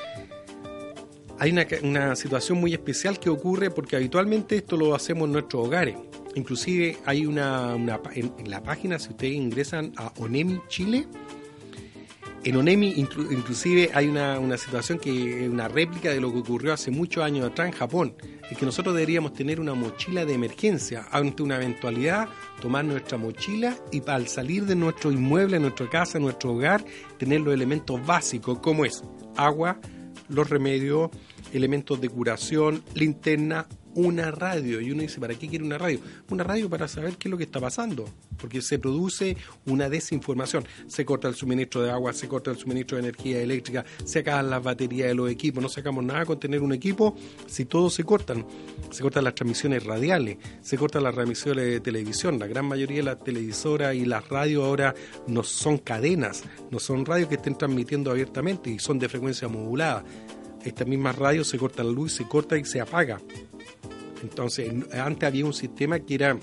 Hay una, una situación muy especial que ocurre porque habitualmente esto lo hacemos en nuestros hogares. Inclusive hay una, en, la página, si ustedes ingresan a Onemi Chile, en Onemi inclusive hay una, una situación que es una réplica de lo que ocurrió hace muchos años atrás en Japón, es que nosotros deberíamos tener una mochila de emergencia ante una eventualidad, tomar nuestra mochila y al salir de nuestro inmueble, nuestra casa, nuestro hogar, tener los elementos básicos como es agua, los remedios, elementos de curación, linterna, una radio. Y uno dice, ¿para qué quiere una radio? Una radio para saber qué es lo que está pasando, porque se produce una desinformación. Se corta el suministro de agua, se corta el suministro de energía eléctrica, se acaban las baterías de los equipos, no sacamos nada con tener un equipo si todos se cortan. Se cortan las transmisiones radiales, se cortan las transmisiones de televisión. La gran mayoría de las televisoras y las radios ahora no son cadenas, no son radios que estén transmitiendo abiertamente y son de frecuencia modulada. Esta misma radio se corta la luz, se corta y se apaga. Entonces, antes había un sistema que era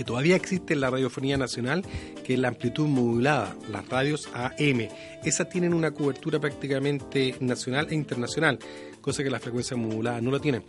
que todavía existe en la radiofonía nacional, que es la amplitud modulada, las radios AM. Esas tienen una cobertura prácticamente nacional e internacional, cosa que la frecuencia modulada no lo tiene.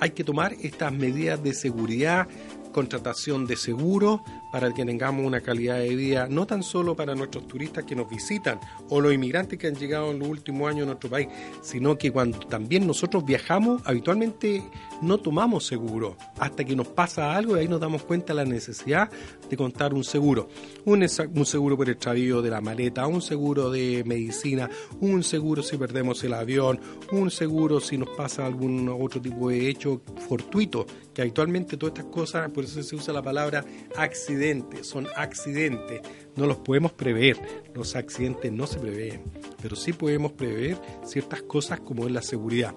Hay que tomar estas medidas de seguridad, contratación de seguros para que tengamos una calidad de vida no tan solo para nuestros turistas que nos visitan o los inmigrantes que han llegado en los últimos años a nuestro país, sino que cuando también nosotros viajamos, habitualmente no tomamos seguro hasta que nos pasa algo y ahí nos damos cuenta de la necesidad de contar un seguro. Un, seguro por extravío de la maleta, un seguro de medicina, un seguro si perdemos el avión, un seguro si nos pasa algún otro tipo de hecho fortuito, que habitualmente todas estas cosas, por eso se usa la palabra accidente, son accidentes, no los podemos prever, los accidentes no se prevén, pero sí podemos prever ciertas cosas como es la seguridad.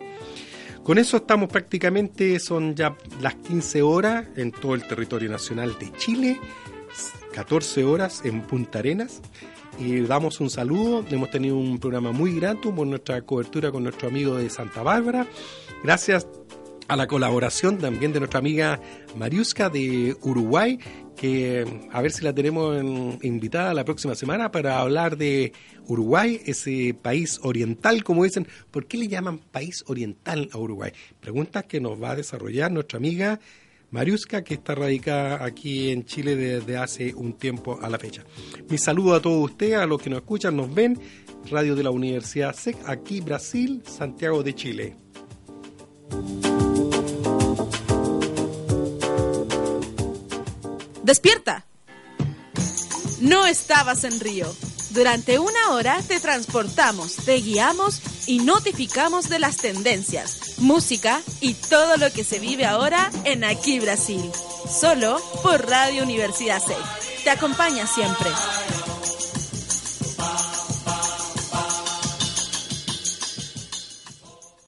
Con eso estamos prácticamente, son ya las 15 horas en todo el territorio nacional de Chile, 14 horas en Punta Arenas. Y damos un saludo, hemos tenido un programa muy grato por nuestra cobertura con nuestro amigo de Santa Bárbara. Gracias a la colaboración también de nuestra amiga Mariuska de Uruguay, que a ver si la tenemos invitada la próxima semana para hablar de Uruguay, ese país oriental, como dicen. ¿Por qué le llaman país oriental a Uruguay? Preguntas que nos va a desarrollar nuestra amiga Mariuska, que está radicada aquí en Chile desde hace un tiempo a la fecha. Mi saludo a todos ustedes, a los que nos escuchan, nos ven. Radio de la Universidad SEC, aquí Brasil, Santiago de Chile. ¡Despierta! No estabas en Río. Durante una hora te transportamos, te guiamos y notificamos de las tendencias, música y todo lo que se vive ahora en Aquí Brasil. Solo por Radio Universidad 6. Te acompaña siempre.